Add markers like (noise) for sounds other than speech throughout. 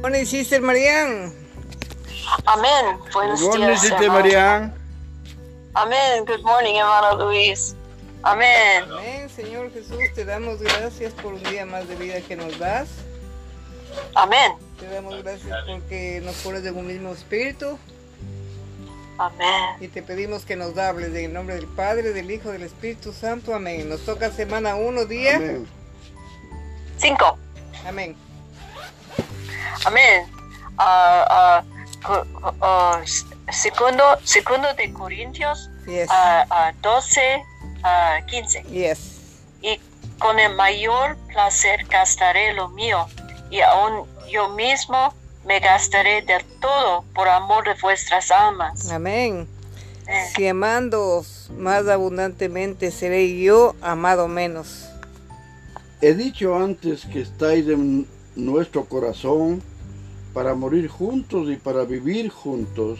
Morning, Sister Marian. Amén. Buenos Good morning, días, Sister hermano. Marian. Amén. Good morning, hermano Luis. Amén. Amén, Señor Jesús, te damos gracias por un día más de vida que nos das. Amén. Te damos gracias porque nos pones en un mismo espíritu Amén. y te pedimos que nos hables en el nombre del Padre, del Hijo, del Espíritu Santo. Amén. Nos toca semana 1, día. Amén. Cinco. Amén. Amén. Ah, s- segundo, segundo de Corintios Yes. ah, ah, 12, ah, 15. Yes. Y con el mayor placer gastaré lo mío, y aún yo mismo me gastaré del todo por amor de vuestras almas. Amén. Amén. Si amándoos más abundantemente seré yo amado menos. He dicho antes que estáis en nuestro corazón para morir juntos y para vivir juntos.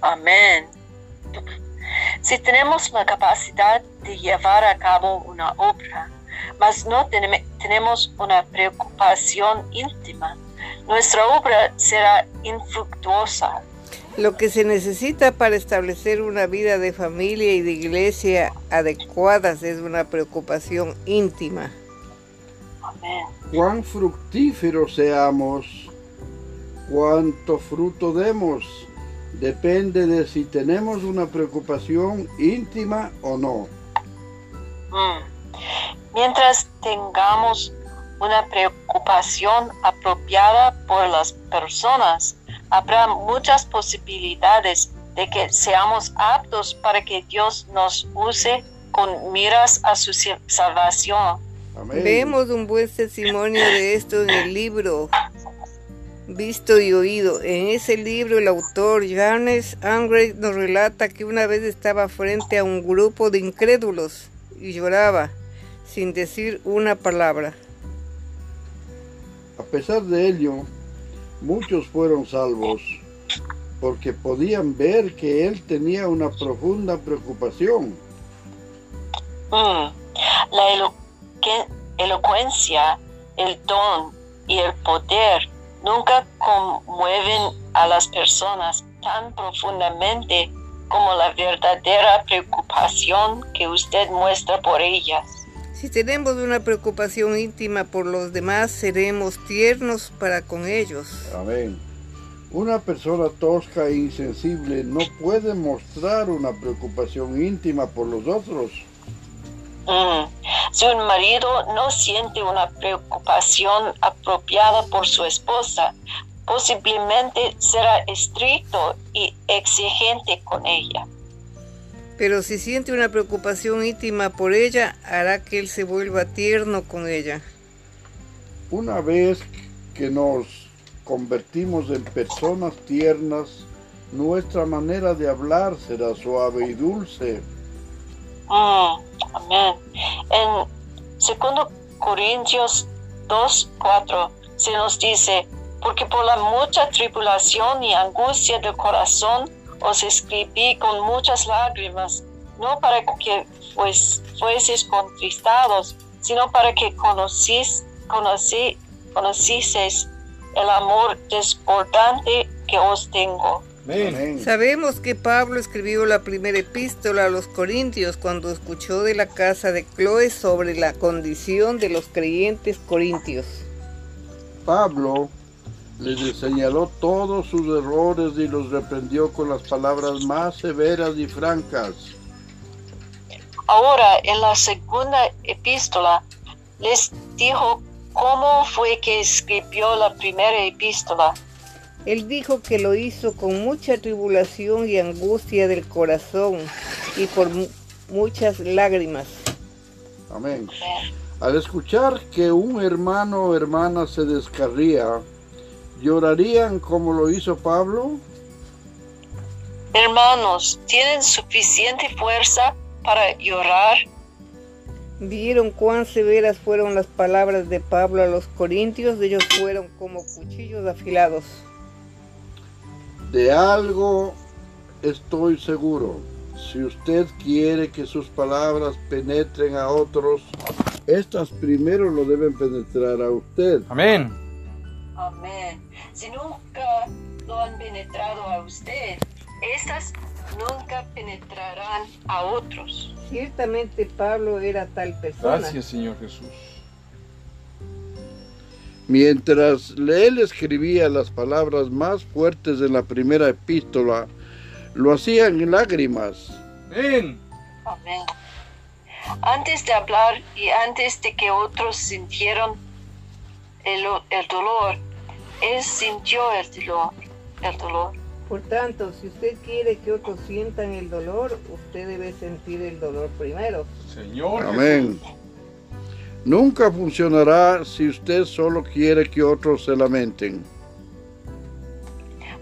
Amén. Si tenemos la capacidad de llevar a cabo una obra, mas no tenem- tenemos una preocupación íntima, nuestra obra será infructuosa. Lo que se necesita para establecer una vida de familia y de iglesia adecuadas es una preocupación íntima. Cuán fructíferos seamos, cuánto fruto demos, depende de si tenemos una preocupación íntima o no. Mm. Mientras tengamos una preocupación apropiada por las personas, habrá muchas posibilidades de que seamos aptos para que Dios nos use con miras a su salvación. Amén. Vemos un buen testimonio de esto en el libro Visto y Oído. En ese libro el autor James Angre nos relata que una vez estaba frente a un grupo de incrédulos y lloraba sin decir una palabra. A pesar de ello, muchos fueron salvos porque podían ver que él tenía una profunda preocupación. Mm. La elocuencia, el don y el poder nunca conmueven a las personas tan profundamente como la verdadera preocupación que usted muestra por ellas. Si tenemos una preocupación íntima por los demás, seremos tiernos para con ellos. Amén. Una persona tosca e insensible no puede mostrar una preocupación íntima por los otros. Mm. Si un marido no siente una preocupación apropiada por su esposa, posiblemente será estricto y exigente con ella. Pero si siente una preocupación íntima por ella, hará que él se vuelva tierno con ella. Una vez que nos convertimos en personas tiernas, nuestra manera de hablar será suave y dulce. Mm, amén. En 2 Corintios 2, 4 se nos dice, porque por la mucha tribulación y angustia del corazón os escribí con muchas lágrimas, no para que pues, fueseis contristados, sino para que conocís, conocí, el amor desbordante que os tengo. Amén. Sabemos que Pablo escribió la primera epístola a los Corintios cuando escuchó de la casa de Chloe sobre la condición de los creyentes corintios. Pablo les señaló todos sus errores y los reprendió con las palabras más severas y francas. Ahora, en la segunda epístola, les dijo cómo fue que escribió la primera epístola. Él dijo que lo hizo con mucha tribulación y angustia del corazón y por mu- muchas lágrimas. Amén. Al escuchar que un hermano o hermana se descarría, ¿llorarían como lo hizo Pablo? Hermanos, ¿tienen suficiente fuerza para llorar? Vieron cuán severas fueron las palabras de Pablo a los corintios, ellos fueron como cuchillos afilados. De algo estoy seguro. Si usted quiere que sus palabras penetren a otros, estas primero lo deben penetrar a usted. Amén. Amén. Si nunca lo han penetrado a usted, estas nunca penetrarán a otros. Ciertamente Pablo era tal persona. Gracias, Señor Jesús. Mientras él escribía las palabras más fuertes de la primera epístola, lo hacía en lágrimas. Amén. Antes de hablar y antes de que otros sintieron el, el dolor, él sintió el dolor, el dolor. Por tanto, si usted quiere que otros sientan el dolor, usted debe sentir el dolor primero. Señor Amén. Jesús. Nunca funcionará si usted solo quiere que otros se lamenten.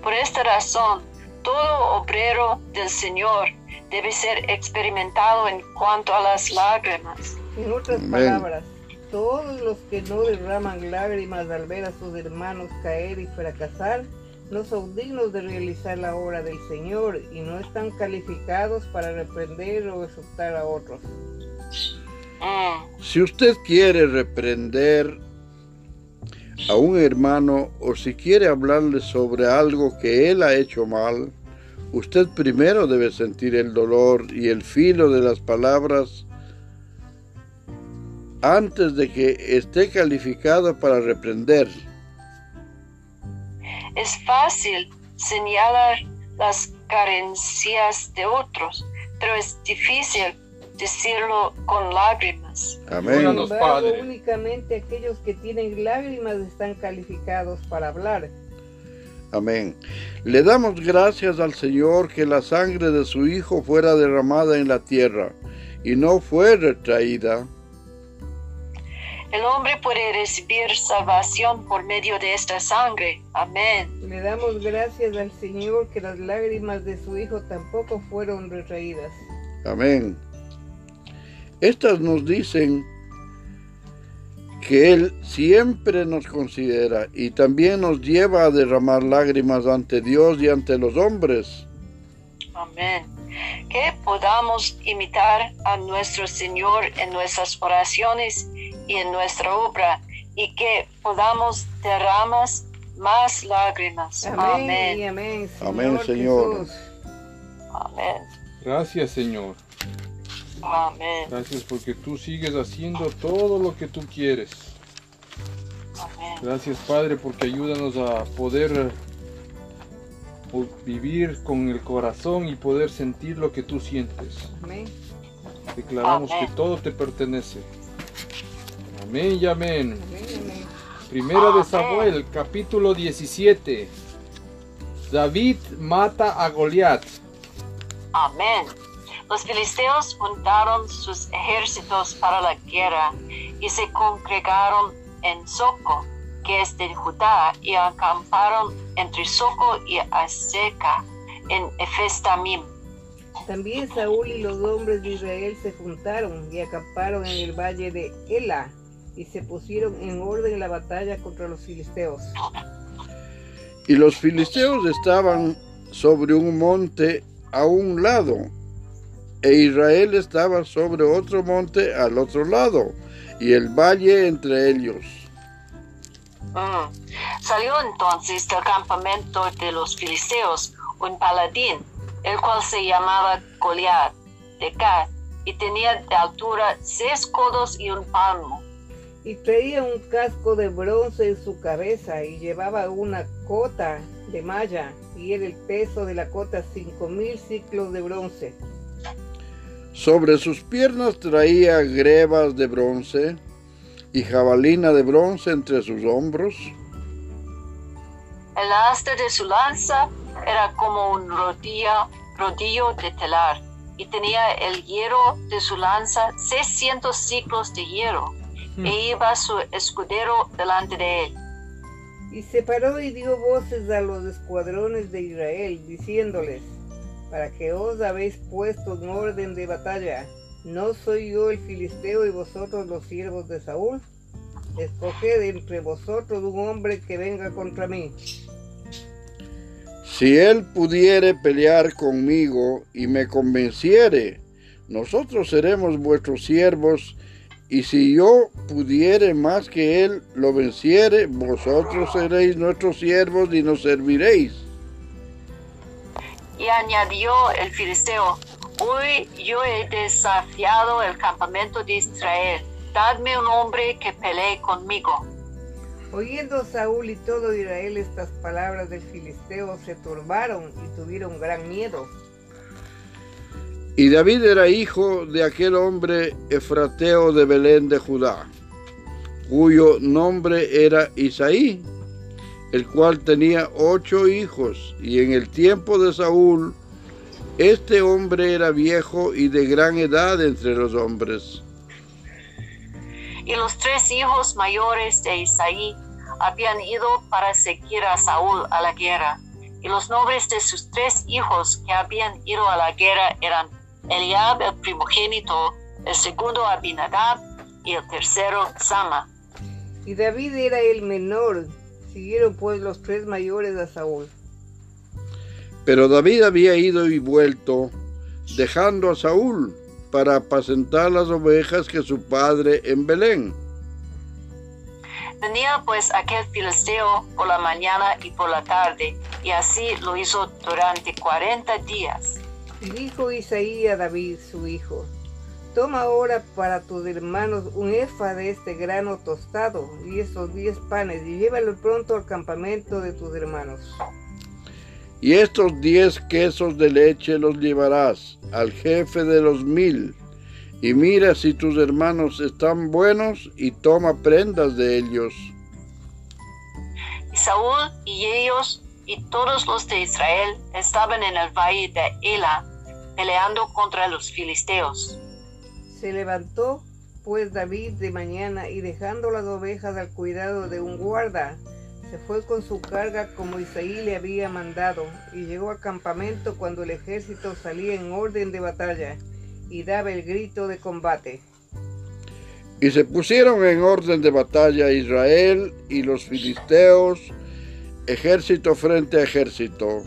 Por esta razón, todo obrero del Señor debe ser experimentado en cuanto a las lágrimas. En otras Amén. palabras, todos los que no derraman lágrimas al ver a sus hermanos caer y fracasar, no son dignos de realizar la obra del Señor y no están calificados para reprender o exhortar a otros. Si usted quiere reprender a un hermano o si quiere hablarle sobre algo que él ha hecho mal, usted primero debe sentir el dolor y el filo de las palabras antes de que esté calificado para reprender. Es fácil señalar las carencias de otros, pero es difícil decirlo con lágrimas. Sin Amén. Órale. embargo, Padre. únicamente aquellos que tienen lágrimas están calificados para hablar. Amén. Le damos gracias al Señor que la sangre de su Hijo fuera derramada en la tierra y no fue retraída. El hombre puede recibir salvación por medio de esta sangre. Amén. Le damos gracias al Señor que las lágrimas de su Hijo tampoco fueron retraídas. Amén. Estas nos dicen que Él siempre nos considera y también nos lleva a derramar lágrimas ante Dios y ante los hombres. Amén. Que podamos imitar a nuestro Señor en nuestras oraciones y en nuestra obra y que podamos derramar más lágrimas. Amén, y Amén. amén, Señor. Amén, Señor. Amén. Gracias, Señor. Amén. Gracias porque tú sigues haciendo todo lo que tú quieres. Amén. Gracias, Padre, porque ayúdanos a poder po- vivir con el corazón y poder sentir lo que tú sientes. Amén. Declaramos Amén. que todo te pertenece. Amén y amén. Amén, amén. Primera de. Samuel, capítulo 17. David mata a Goliat. Amén. Los filisteos juntaron sus ejércitos para la guerra y se congregaron en Soco, que es de Judá, y acamparon entre Soco y Aseca en Efestamim. También Saúl y los hombres de Israel se juntaron y acamparon en el valle de Ela y se pusieron en orden la batalla contra los filisteos. Y los filisteos estaban sobre un monte a un lado, e Israel estaba sobre otro monte al otro lado, y el valle entre ellos. Mm. Salió entonces del campamento de los filisteos un paladín, el cual se llamaba Goliat de Gat, y tenía de altura seis codos y un palmo. Y traía un casco de bronce en su cabeza y llevaba una cota de malla y era el peso de la cota cinco mil ciclos de bronce. Sobre sus piernas traía grebas de bronce y jabalina de bronce entre sus hombros. El asta de su lanza era como un rodillo, rodillo de telar y tenía el hierro de su lanza 600 ciclos de hierro Hmm. e iba su escudero delante de él. Y se paró y dio voces a los escuadrones de Israel, diciéndoles, para que os habéis puesto en orden de batalla, ¿no soy yo el filisteo y vosotros los siervos de Saúl? Escoged entre vosotros un hombre que venga contra mí. Si él pudiere pelear conmigo y me convenciere, nosotros seremos vuestros siervos Y si yo pudiere más que él lo venciere, vosotros seréis nuestros siervos y nos serviréis. Y añadió el filisteo, hoy yo he desafiado el campamento de Israel, dadme un hombre que pelee conmigo. Oyendo Saúl y todo Israel estas palabras del filisteo, se turbaron y tuvieron gran miedo. Y David era hijo de aquel hombre efrateo de Belén de Judá, cuyo nombre era Isaí, el cual tenía ocho hijos, y en el tiempo de Saúl, este hombre era viejo y de gran edad entre los hombres. Y los tres hijos mayores de Isaí habían ido para seguir a Saúl a la guerra. Y los nombres de sus tres hijos que habían ido a la guerra eran Eliab el primogénito, el segundo Abinadab y el tercero Sama. Y David era el menor. Siguieron pues los tres mayores a Saúl. Pero David había ido y vuelto, dejando a Saúl para apacentar las ovejas que su padre en Belén. Venía pues aquel filisteo por la mañana y por la tarde, y así lo hizo durante cuarenta días. Y dijo Isaí a David, su hijo, Toma ahora para tus hermanos un efa de este grano tostado y estos diez panes y llévalo pronto al campamento de tus hermanos. Y estos diez quesos de leche los llevarás al jefe de los mil. Y mira si tus hermanos están buenos y toma prendas de ellos. Y Saúl y ellos y todos los de Israel estaban en el valle de Ela peleando contra los filisteos. Se levantó pues David de mañana y dejando las ovejas al cuidado de un guarda, se fue con su carga como Isaí le había mandado y llegó al campamento cuando el ejército salía en orden de batalla y daba el grito de combate. Y se pusieron en orden de batalla Israel y los filisteos, ejército frente a ejército.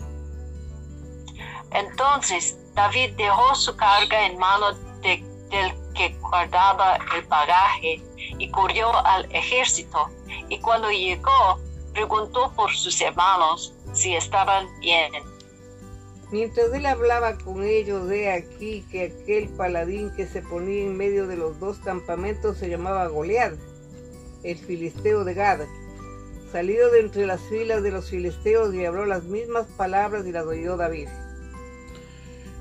Entonces David dejó su carga en manos de, del que guardaba el bagaje y corrió al ejército. Y cuando llegó, preguntó por sus hermanos si estaban bien. Mientras él hablaba con ellos, de aquí que aquel paladín que se ponía en medio de los dos campamentos se llamaba Goliat, el filisteo de Gad. Salido de entre las filas de los filisteos y habló las mismas palabras y las oyó David.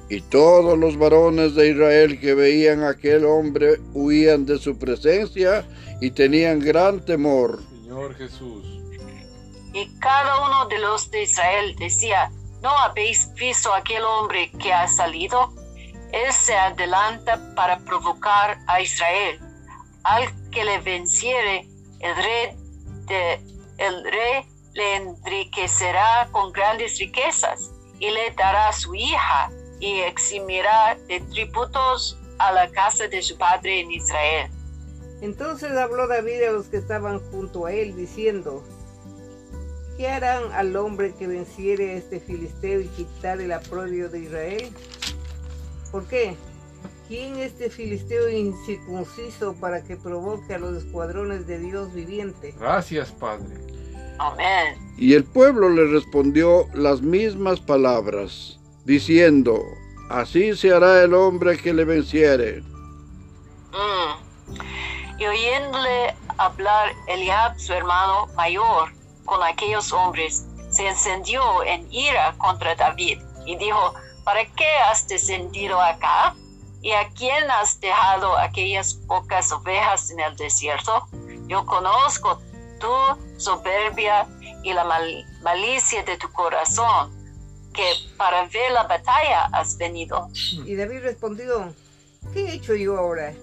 Y todos los varones de Israel que veían a aquel hombre huían de su presencia y tenían gran temor. Señor Jesús. Y cada uno de los de Israel decía, ¿no habéis visto aquel hombre que ha salido? Él se adelanta para provocar a Israel. Al que le venciere, el rey, de, el rey le enriquecerá con grandes riquezas y le dará su hija y eximirá de tributos a la casa de su padre en Israel. Entonces habló David a los que estaban junto a él, diciendo, ¿qué harán al hombre que venciere a este filisteo y quitar el aprobio de Israel? ¿Por qué? ¿Quién es este filisteo incircunciso para que provoque a los escuadrones de Dios viviente? Gracias, Padre. Amén. Y el pueblo le respondió las mismas palabras, diciendo, así se hará el hombre que le venciere. Mm. Y oyéndole hablar Eliab, su hermano mayor, con aquellos hombres, se encendió en ira contra David y dijo, ¿para qué has descendido acá? ¿Y a quién has dejado aquellas pocas ovejas en el desierto? Yo conozco tu soberbia y la mal- malicia de tu corazón, que para ver la batalla has venido. Y David respondió, ¿qué he hecho yo ahora?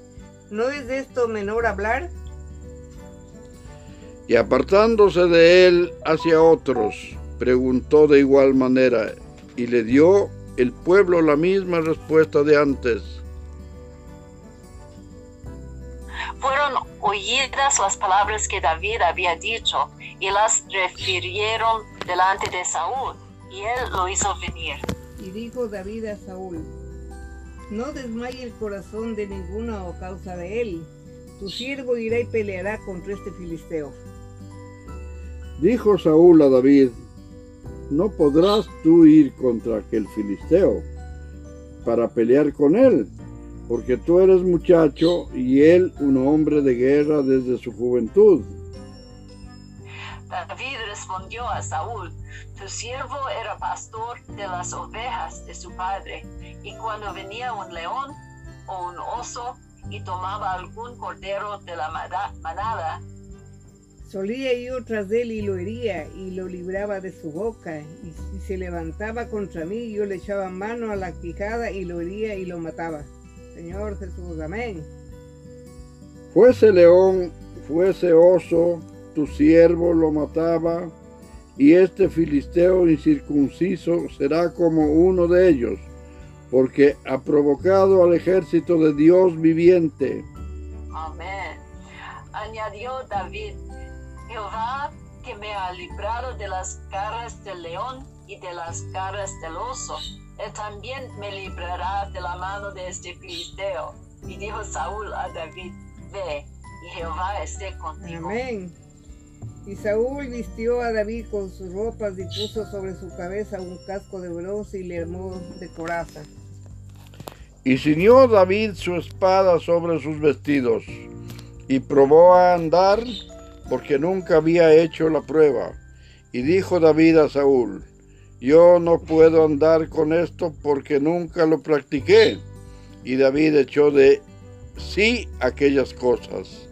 ¿No es de esto menor hablar? Y apartándose de él hacia otros, preguntó de igual manera, y le dio el pueblo la misma respuesta de antes. Fueron oídas las palabras que David había dicho y las refirieron delante de Saúl, y él lo hizo venir. Y dijo David a Saúl, no desmaye el corazón de ninguno a causa de él, Tu siervo irá y peleará contra este filisteo. Dijo Saúl a David, no podrás tú ir contra aquel filisteo para pelear con él, porque tú eres muchacho y él un hombre de guerra desde su juventud. David respondió a Saúl, tu siervo era pastor de las ovejas de su padre, y cuando venía un león o un oso y tomaba algún cordero de la manada, solía ir tras él y lo hería y lo libraba de su boca. Y si se levantaba contra mí, yo le echaba mano a la quijada y lo hería y lo mataba. Señor Jesús, amén. Fuese león, fuese oso, tu siervo lo mataba, y este filisteo incircunciso será como uno de ellos, porque ha provocado al ejército de Dios viviente. Amén. Añadió David, Jehová que me ha librado de las garras del león y de las garras del oso, él también me librará de la mano de este filisteo. Y dijo Saúl a David, ve, y Jehová esté contigo. Amén. Y Saúl vistió a David con sus ropas y puso sobre su cabeza un casco de bronce y le armó de coraza. Y ciñó David su espada sobre sus vestidos y probó a andar porque nunca había hecho la prueba. Y dijo David a Saúl, yo no puedo andar con esto porque nunca lo practiqué. Y David echó de sí aquellas cosas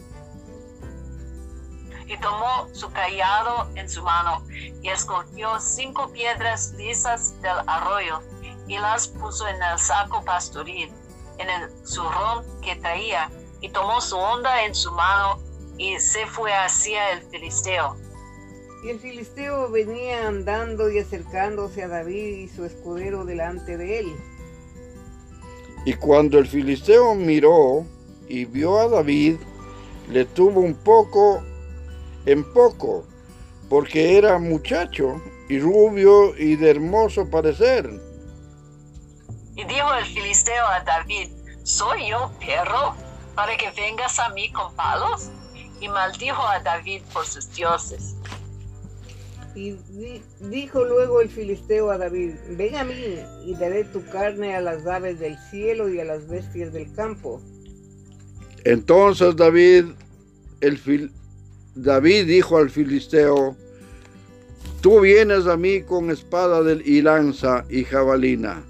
y tomó su callado en su mano y escogió cinco piedras lisas del arroyo y las puso en el saco pastoril, en el zurrón que traía, y tomó su onda en su mano y se fue hacia el filisteo. Y el filisteo venía andando y acercándose a David y su escudero delante de él. Y cuando el filisteo miró y vio a David, le tuvo un poco en poco, porque era muchacho y rubio y de hermoso parecer. Y dijo el filisteo a David, ¿soy yo perro para que vengas a mí con palos? Y maldijo a David por sus dioses. Y dijo luego el filisteo a David, ven a mí y daré tu carne a las aves del cielo y a las bestias del campo. Entonces David, el, fil David dijo al filisteo, tú vienes a mí con espada y lanza y jabalina,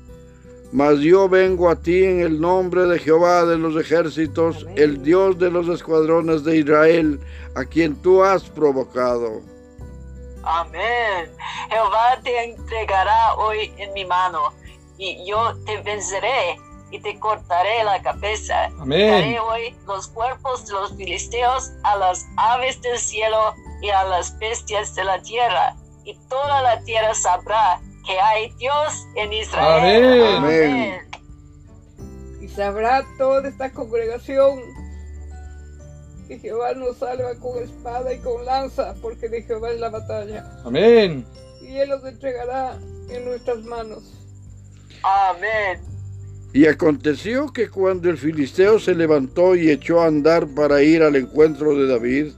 mas yo vengo a ti en el nombre de Jehová de los ejércitos, el Dios de los escuadrones de Israel, a quien tú has provocado. Amén. Jehová te entregará hoy en mi mano, y yo te venceré y te cortaré la cabeza. Amén. Daré hoy los cuerpos de los filisteos a las aves del cielo y a las bestias de la tierra. Y toda la tierra sabrá que hay Dios en Israel. Amén. Y sabrá toda esta congregación que Jehová nos salva con espada y con lanza, porque de Jehová es la batalla. Amén. Y Él los entregará en nuestras manos. Amén. Y aconteció que cuando el filisteo se levantó y echó a andar para ir al encuentro de David,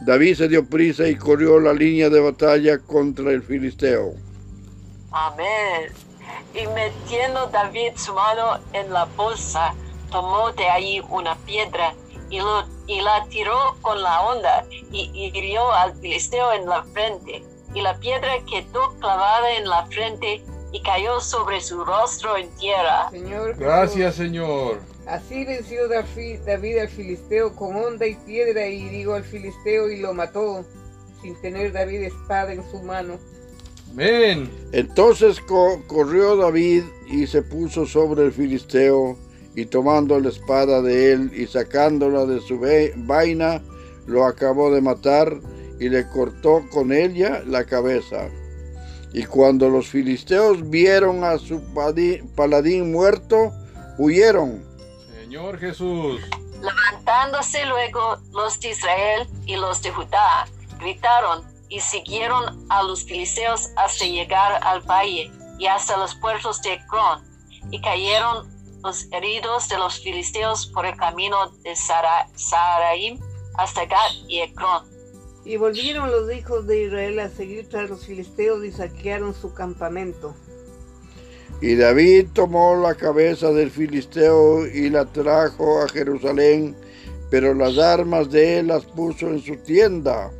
David se dio prisa y corrió la línea de batalla contra el filisteo. Amén. Y metiendo David su mano en la bolsa, tomó de ahí una piedra y, y la tiró con la onda y hirió al filisteo en la frente. Y la piedra quedó clavada en la frente y cayó sobre su rostro en tierra. Señor, Gracias, Señor. Así venció David al filisteo con honda y piedra y hirió al filisteo y lo mató, sin tener David espada en su mano. Amén. Entonces corrió David y se puso sobre el filisteo y tomando la espada de él y sacándola de su vaina, lo acabó de matar y le cortó con ella la cabeza. Y cuando los filisteos vieron a su paladín muerto, huyeron. Señor Jesús. Levantándose luego los de Israel y los de Judá, gritaron y siguieron a los filisteos hasta llegar al valle y hasta los puertos de Cron, y cayeron los heridos de los filisteos por el camino de Sara- Saraim hasta Gat y Ekron. Y volvieron los hijos de Israel a seguir tras los filisteos y saquearon su campamento. Y David tomó la cabeza del filisteo y la trajo a Jerusalén, pero las armas de él las puso en su tienda.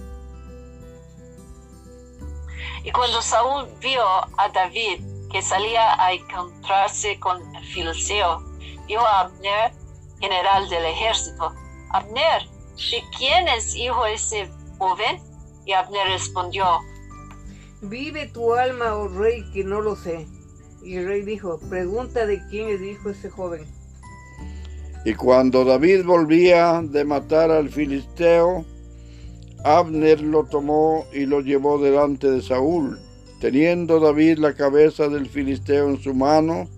Y cuando Saúl vio a David que salía a encontrarse con el filisteo, dijo a Abner, general del ejército, Abner, ¿de quién es hijo ese joven? Y Abner respondió, Vive tu alma, oh rey, que no lo sé. Y el rey dijo, pregunta de quién es hijo ese joven. Y cuando David volvía de matar al filisteo, Abner lo tomó y lo llevó delante de Saúl. Teniendo David la cabeza del filisteo en su mano,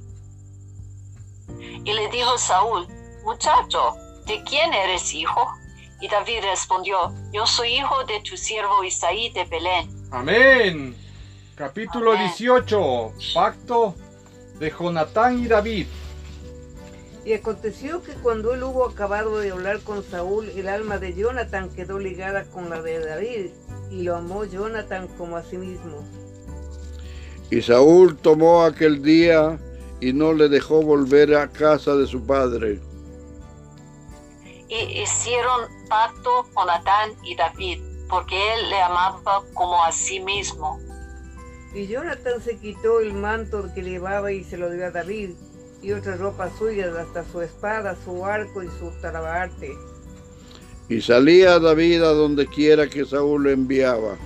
y le dijo Saúl, muchacho, ¿de quién eres hijo? Y David respondió, yo soy hijo de tu siervo Isaí de Belén. Amén. Capítulo Amén. 18. Pacto de Jonatán y David. Y aconteció que cuando él hubo acabado de hablar con Saúl, el alma de Jonathan quedó ligada con la de David, y lo amó Jonathan como a sí mismo. y Saúl tomó aquel día y no le dejó volver a casa de su padre. Y hicieron pacto Jonatán y David, porque él le amaba como a sí mismo. Y Jonathan se quitó el manto que llevaba y se lo dio a David, y otras ropas suyas, hasta su espada, su arco y su talabarte. Y salía David a donde quiera que Saúl lo enviaba,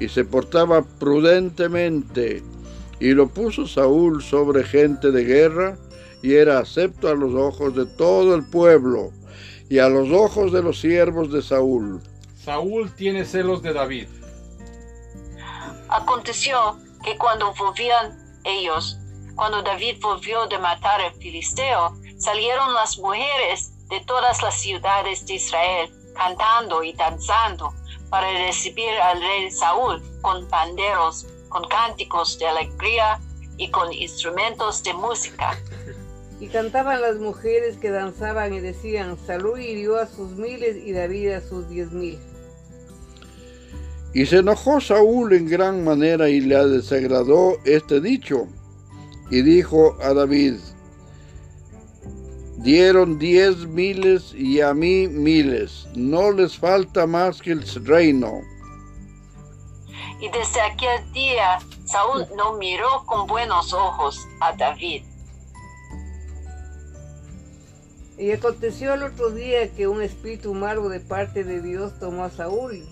y se portaba prudentemente, y lo puso Saúl sobre gente de guerra, y era acepto a los ojos de todo el pueblo, y a los ojos de los siervos de Saúl. Saúl tiene celos de David. Aconteció que cuando volvían ellos, cuando David volvió de matar al filisteo, salieron las mujeres de todas las ciudades de Israel cantando y danzando para recibir al rey Saúl con panderos, con cánticos de alegría y con instrumentos de música. Y cantaban las mujeres que danzaban y decían, Saúl hirió a sus miles y David a sus diez mil. Y se enojó Saúl en gran manera y le desagradó este dicho. Y dijo a David, dieron diez miles y a mí miles, no les falta más que el reino. Y desde aquel día Saúl no miró con buenos ojos a David. Y aconteció el otro día que un espíritu malo de parte de Dios tomó a Saúl,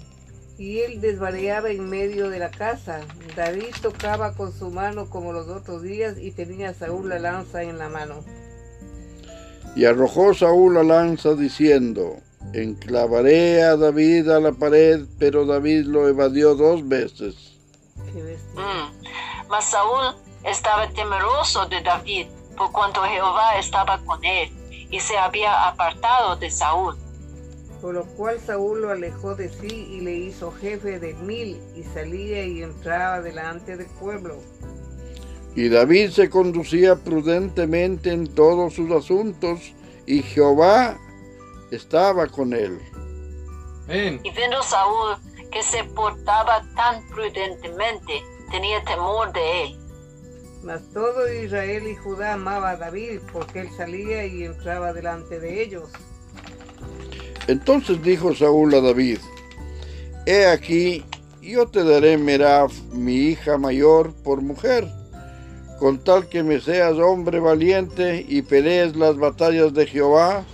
y él desvariaba en medio de la casa. David tocaba con su mano como los otros días, y tenía Saúl la lanza en la mano. Y arrojó Saúl la lanza diciendo, enclavaré a David a la pared, pero David lo evadió dos veces. Qué bestia. Mm. Mas Saúl estaba temeroso de David, por cuanto Jehová estaba con él, y se había apartado de Saúl. Por lo cual Saúl lo alejó de sí y le hizo jefe de mil, y salía y entraba delante del pueblo. Y David se conducía prudentemente en todos sus asuntos, y Jehová estaba con él. Amén. Y viendo Saúl que se portaba tan prudentemente, tenía temor de él. Mas todo Israel y Judá amaba a David, porque él salía y entraba delante de ellos. Entonces dijo Saúl a David, He aquí, yo te daré Merab, mi hija mayor, por mujer, con tal que me seas hombre valiente y pelees las batallas de Jehová.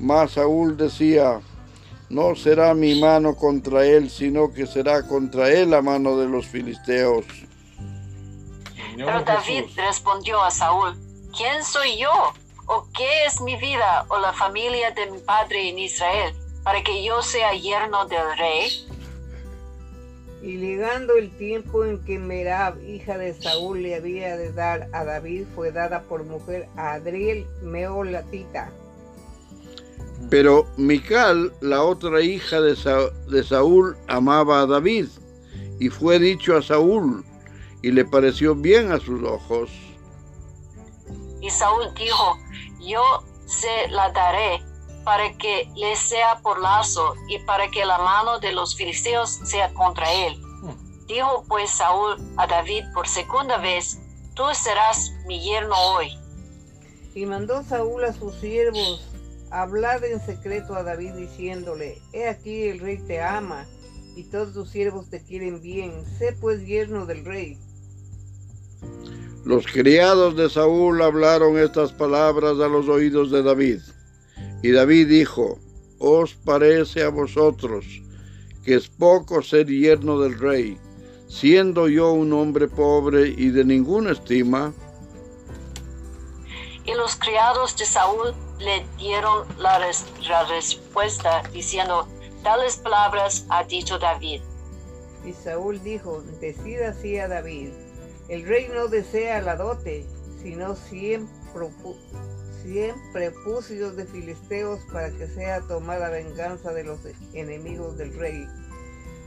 Mas Saúl decía, No será mi mano contra él, sino que será contra él la mano de los filisteos. Pero David Jesús. respondió a Saúl, ¿quién soy yo? ¿O qué es mi vida o la familia de mi padre en Israel para que yo sea yerno del rey? Y llegando el tiempo en que Merab, hija de Saúl, le había de dar a David, fue dada por mujer a Adriel Meolatita. Pero Mical, la otra hija de, Sa- de Saúl, amaba a David, y fue dicho a Saúl, y le pareció bien a sus ojos. Y Saúl dijo, yo se la daré para que le sea por lazo y para que la mano de los filisteos sea contra él. Dijo pues Saúl a David por segunda vez, tú serás mi yerno hoy. Y mandó Saúl a sus siervos, hablad en secreto a David diciéndole, he aquí el rey te ama y todos tus siervos te quieren bien, sé pues yerno del rey. Los criados de Saúl hablaron estas palabras a los oídos de David. Y David dijo, ¿os parece a vosotros que es poco ser yerno del rey, siendo yo un hombre pobre y de ninguna estima? Y los criados de Saúl le dieron la, respuesta diciendo, tales palabras ha dicho David. Y Saúl dijo, decida así a David el rey no desea la dote, sino cien, prepucios de filisteos para que sea tomada venganza de los enemigos del rey.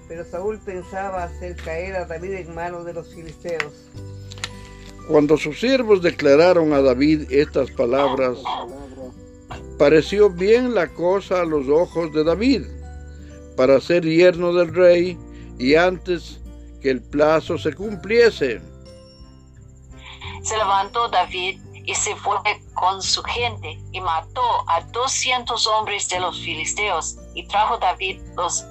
Pero Saúl pensaba hacer caer a David en manos de los filisteos. Cuando sus siervos declararon a David estas palabras, pareció bien la cosa a los ojos de David para ser yerno del rey y antes que el plazo se cumpliese se levantó David y se fue con su gente y mató a doscientos hombres de los filisteos y trajo David los,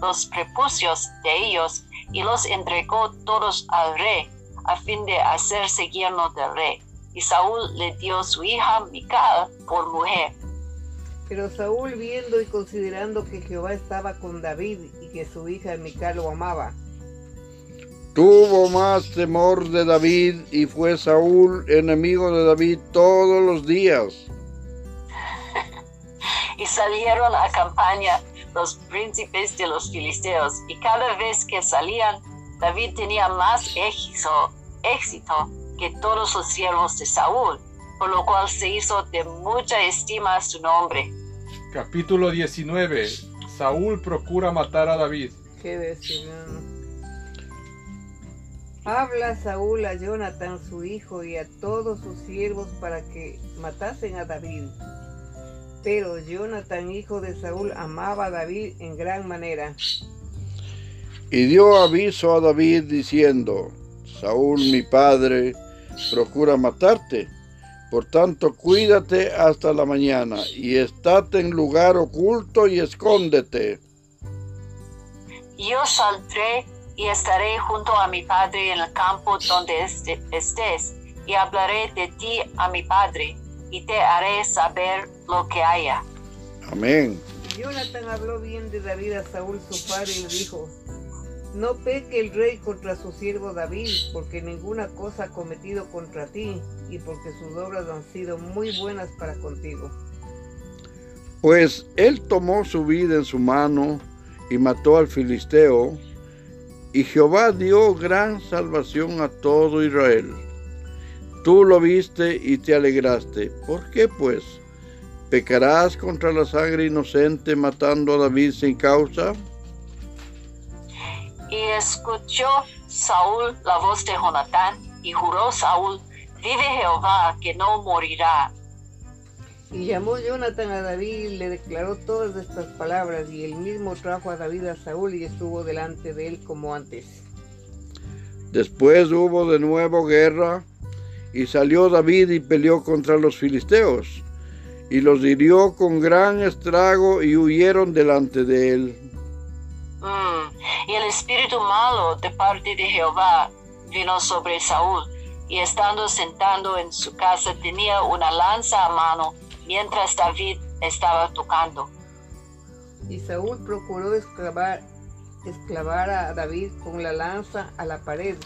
los prepucios de ellos y los entregó todos al rey a fin de hacerse yerno del rey. Y Saúl le dio su hija Mical por mujer. Pero Saúl viendo y considerando que Jehová estaba con David y que su hija Mical lo amaba, Tuvo más temor de David y fue Saúl enemigo de David todos los días. (laughs) y salieron a campaña los príncipes de los filisteos y cada vez que salían David tenía más éxito, éxito que todos los siervos de Saúl, por lo cual se hizo de mucha estima su nombre. Capítulo 19. Saúl procura matar a David. Qué Habla Saúl a Jonathan su hijo y a todos sus siervos para que matasen a David. Pero Jonathan, hijo de Saúl, amaba a David en gran manera. Y dio aviso a David diciendo, Saúl mi padre procura matarte. Por tanto, cuídate hasta la mañana y estate en lugar oculto y escóndete. Yo saldré y estaré junto a mi Padre en el campo donde este, estés, y hablaré de ti a mi Padre, y te haré saber lo que haya. Amén. Jonathan habló bien de David a Saúl su padre y le dijo, no peque el rey contra su siervo David, porque ninguna cosa ha cometido contra ti, y porque sus obras han sido muy buenas para contigo. Pues él tomó su vida en su mano y mató al filisteo, y Jehová dio gran salvación a todo Israel. Tú lo viste y te alegraste. ¿Por qué pues? ¿Pecarás contra la sangre inocente matando a David sin causa? Y escuchó Saúl la voz de Jonatán y juró Saúl, vive Jehová que no morirá. Y llamó Jonathan a David y le declaró todas estas palabras, y él mismo trajo a David a Saúl y estuvo delante de él como antes. Después hubo de nuevo guerra, y salió David y peleó contra los filisteos, y los hirió con gran estrago y huyeron delante de él. Mm, y el espíritu malo de parte de Jehová vino sobre Saúl, y estando sentado en su casa tenía una lanza a mano mientras David estaba tocando. Y Saúl procuró esclavar, esclavar a David con la lanza a la pared,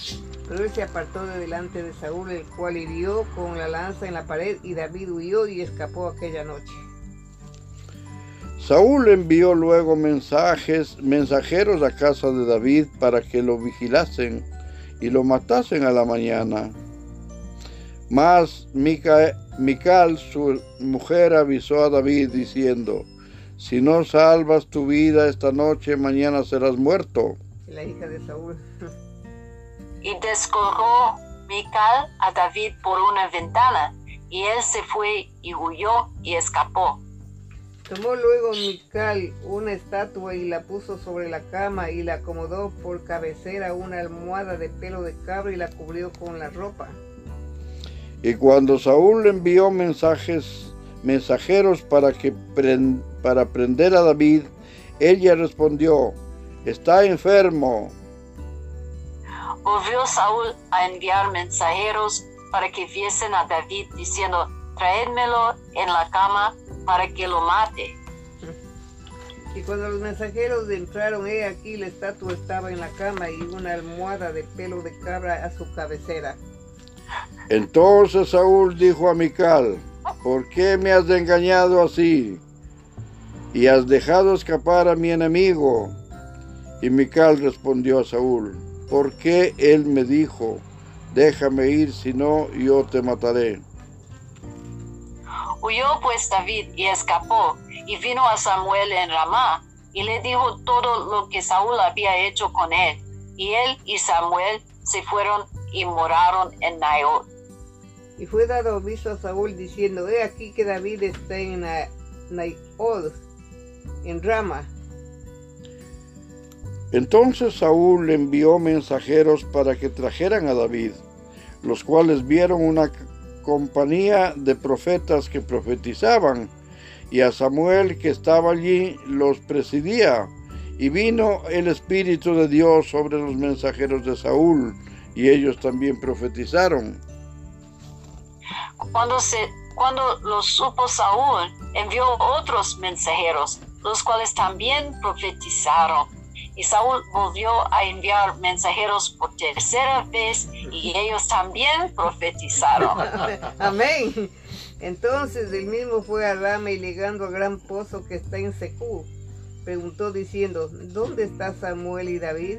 pero él se apartó de delante de Saúl, el cual hirió con la lanza en la pared, y David huyó y escapó aquella noche. Saúl envió luego mensajes, mensajeros a casa de David para que lo vigilasen y lo matasen a la mañana. Mas Mical, su mujer, avisó a David diciendo, si no salvas tu vida esta noche, mañana serás muerto. La hija de Saúl. y descorrió Mical a David por una ventana Y él se fue y huyó y escapó. Tomó luego Mical una estatua y la puso sobre la cama y la acomodó por cabecera una almohada de pelo de cabra y la cubrió con la ropa. Y cuando Saúl envió mensajes, mensajeros para, que para prender a David, ella respondió, está enfermo. Volvió Saúl a enviar mensajeros para que viesen a David diciendo, traédmelo en la cama para que lo mate. Y cuando los mensajeros entraron, he aquí la estatua estaba en la cama y una almohada de pelo de cabra a su cabecera. Entonces Saúl dijo a Mical, ¿por qué me has engañado así? Y has dejado escapar a mi enemigo. Y Mical respondió a Saúl, ¿por qué él me dijo, déjame ir, si no, yo te mataré? Huyó pues David y escapó, y vino a Samuel en Ramá, y le dijo todo lo que Saúl había hecho con él. Y él y Samuel se fueron y moraron en Naiot. Y fue dado aviso a Saúl diciendo, he aquí que David está en Na- Naiod, en Rama. Entonces Saúl envió mensajeros para que trajeran a David, los cuales vieron una compañía de profetas que profetizaban, y a Samuel que estaba allí los presidía. Y vino el Espíritu de Dios sobre los mensajeros de Saúl, y ellos también profetizaron. Cuando, se, cuando lo supo Saúl, envió otros mensajeros, los cuales también profetizaron. Y Saúl volvió a enviar mensajeros por tercera vez y ellos también profetizaron. (laughs) Amén. Entonces el mismo fue a Rama y llegando al gran pozo que está en Secú, preguntó diciendo, ¿dónde está Samuel y David?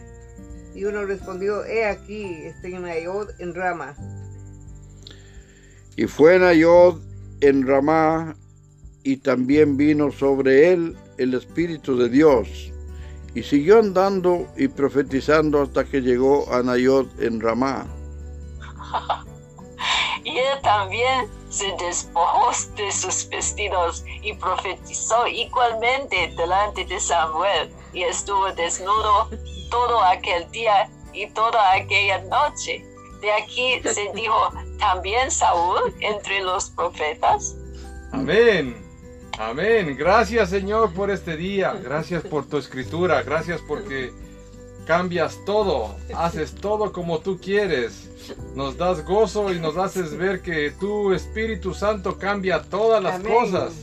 Y uno respondió, he aquí, está en Naiod, en Rama. Y fue Nayod en Ramá, y también vino sobre él el Espíritu de Dios. Y siguió andando y profetizando hasta que llegó a Nayod en Ramá. (laughs) Y él también se despojó de sus vestidos y profetizó igualmente delante de Samuel y estuvo desnudo todo aquel día y toda aquella noche. De aquí se (laughs) dijo también Saúl entre los profetas. Amén. Amén. Gracias Señor por este día. Gracias por tu escritura. Gracias porque cambias todo. Haces todo como tú quieres. Nos das gozo y nos haces ver que tu Espíritu Santo cambia todas las Amén. cosas.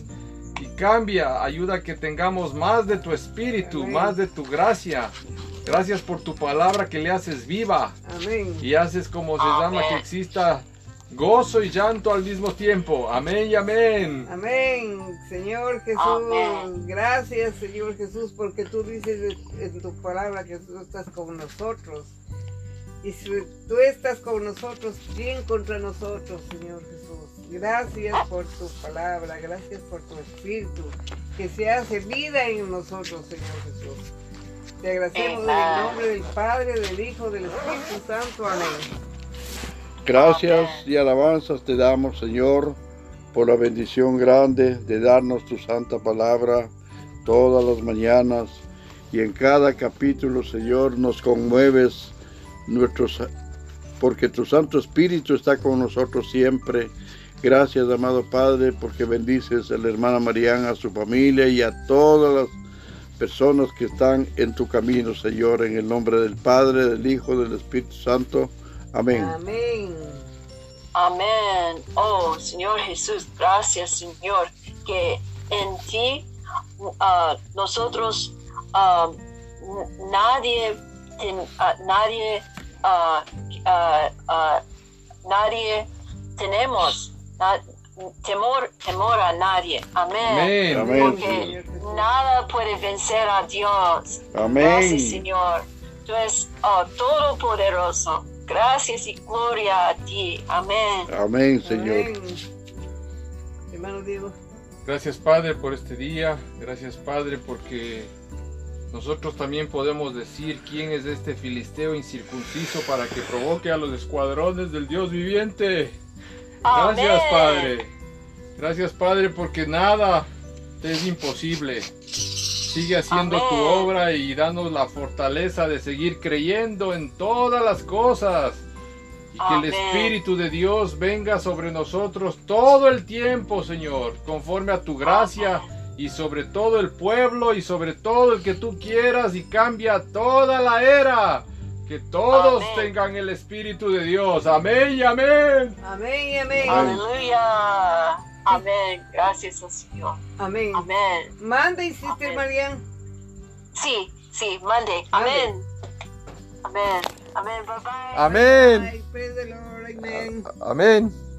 Y cambia, ayuda a que tengamos más de tu Espíritu, Amén. más de tu gracia. Gracias por tu palabra que le haces viva Amén. y haces como se Amén. llama que exista gozo y llanto al mismo tiempo. Amén y amén. Amén. Señor Jesús, Amén. gracias Señor Jesús, porque tú dices en tu palabra que tú estás con nosotros. Y si tú estás con nosotros, ¿quién contra nosotros, Señor Jesús? Gracias por tu palabra, gracias por tu espíritu, que se hace vida en nosotros, Señor Jesús. Te agradecemos en el nombre del Padre, del Hijo, del Espíritu Santo. Amén. Gracias y alabanzas te damos, Señor, por la bendición grande de darnos tu santa palabra todas las mañanas y en cada capítulo, Señor, nos conmueves nuestros porque tu Santo Espíritu está con nosotros siempre. Gracias, amado Padre, porque bendices a la hermana Mariana, a su familia y a todas las personas que están en tu camino, Señor, en el nombre del Padre, del Hijo, del Espíritu Santo. Amén. Amén. Amén. Oh, Señor Jesús, gracias, Señor, que en ti ah, nosotros n- nadie ten- nadie ah, ah, nadie tenemos na- temor temor a nadie. Amén. Amén. Amén, Porque nada puede vencer a Dios. Gracias, Amén. Señor. Tú eres oh, todopoderoso. Gracias y gloria a ti. Amén. Amén, Señor. Amén. Hermano Diego. Gracias Padre por este día. Gracias Padre porque nosotros también podemos decir quién es este filisteo incircunciso para que provoque a los escuadrones del Dios viviente. Gracias, Amén. Padre. Gracias, Padre, porque nada te es imposible. Sigue haciendo tu obra y danos la fortaleza de seguir creyendo en todas las cosas. Y que el. Espíritu de Dios venga sobre nosotros todo el tiempo, Señor, conforme a tu gracia y sobre todo el pueblo y sobre todo el que tú quieras y cambia toda la era. Que todos Amén. tengan el Espíritu de Dios. Amén y amén. Amén y amén. Aleluya. Amén. Gracias al Señor. Amén. Amén. Manda, y Sister. Marian. Sí, sí, mande. Mande. Amén. Amén. Amén. Bye bye. Amén. Ay, praise the Lord. Amén. Amén.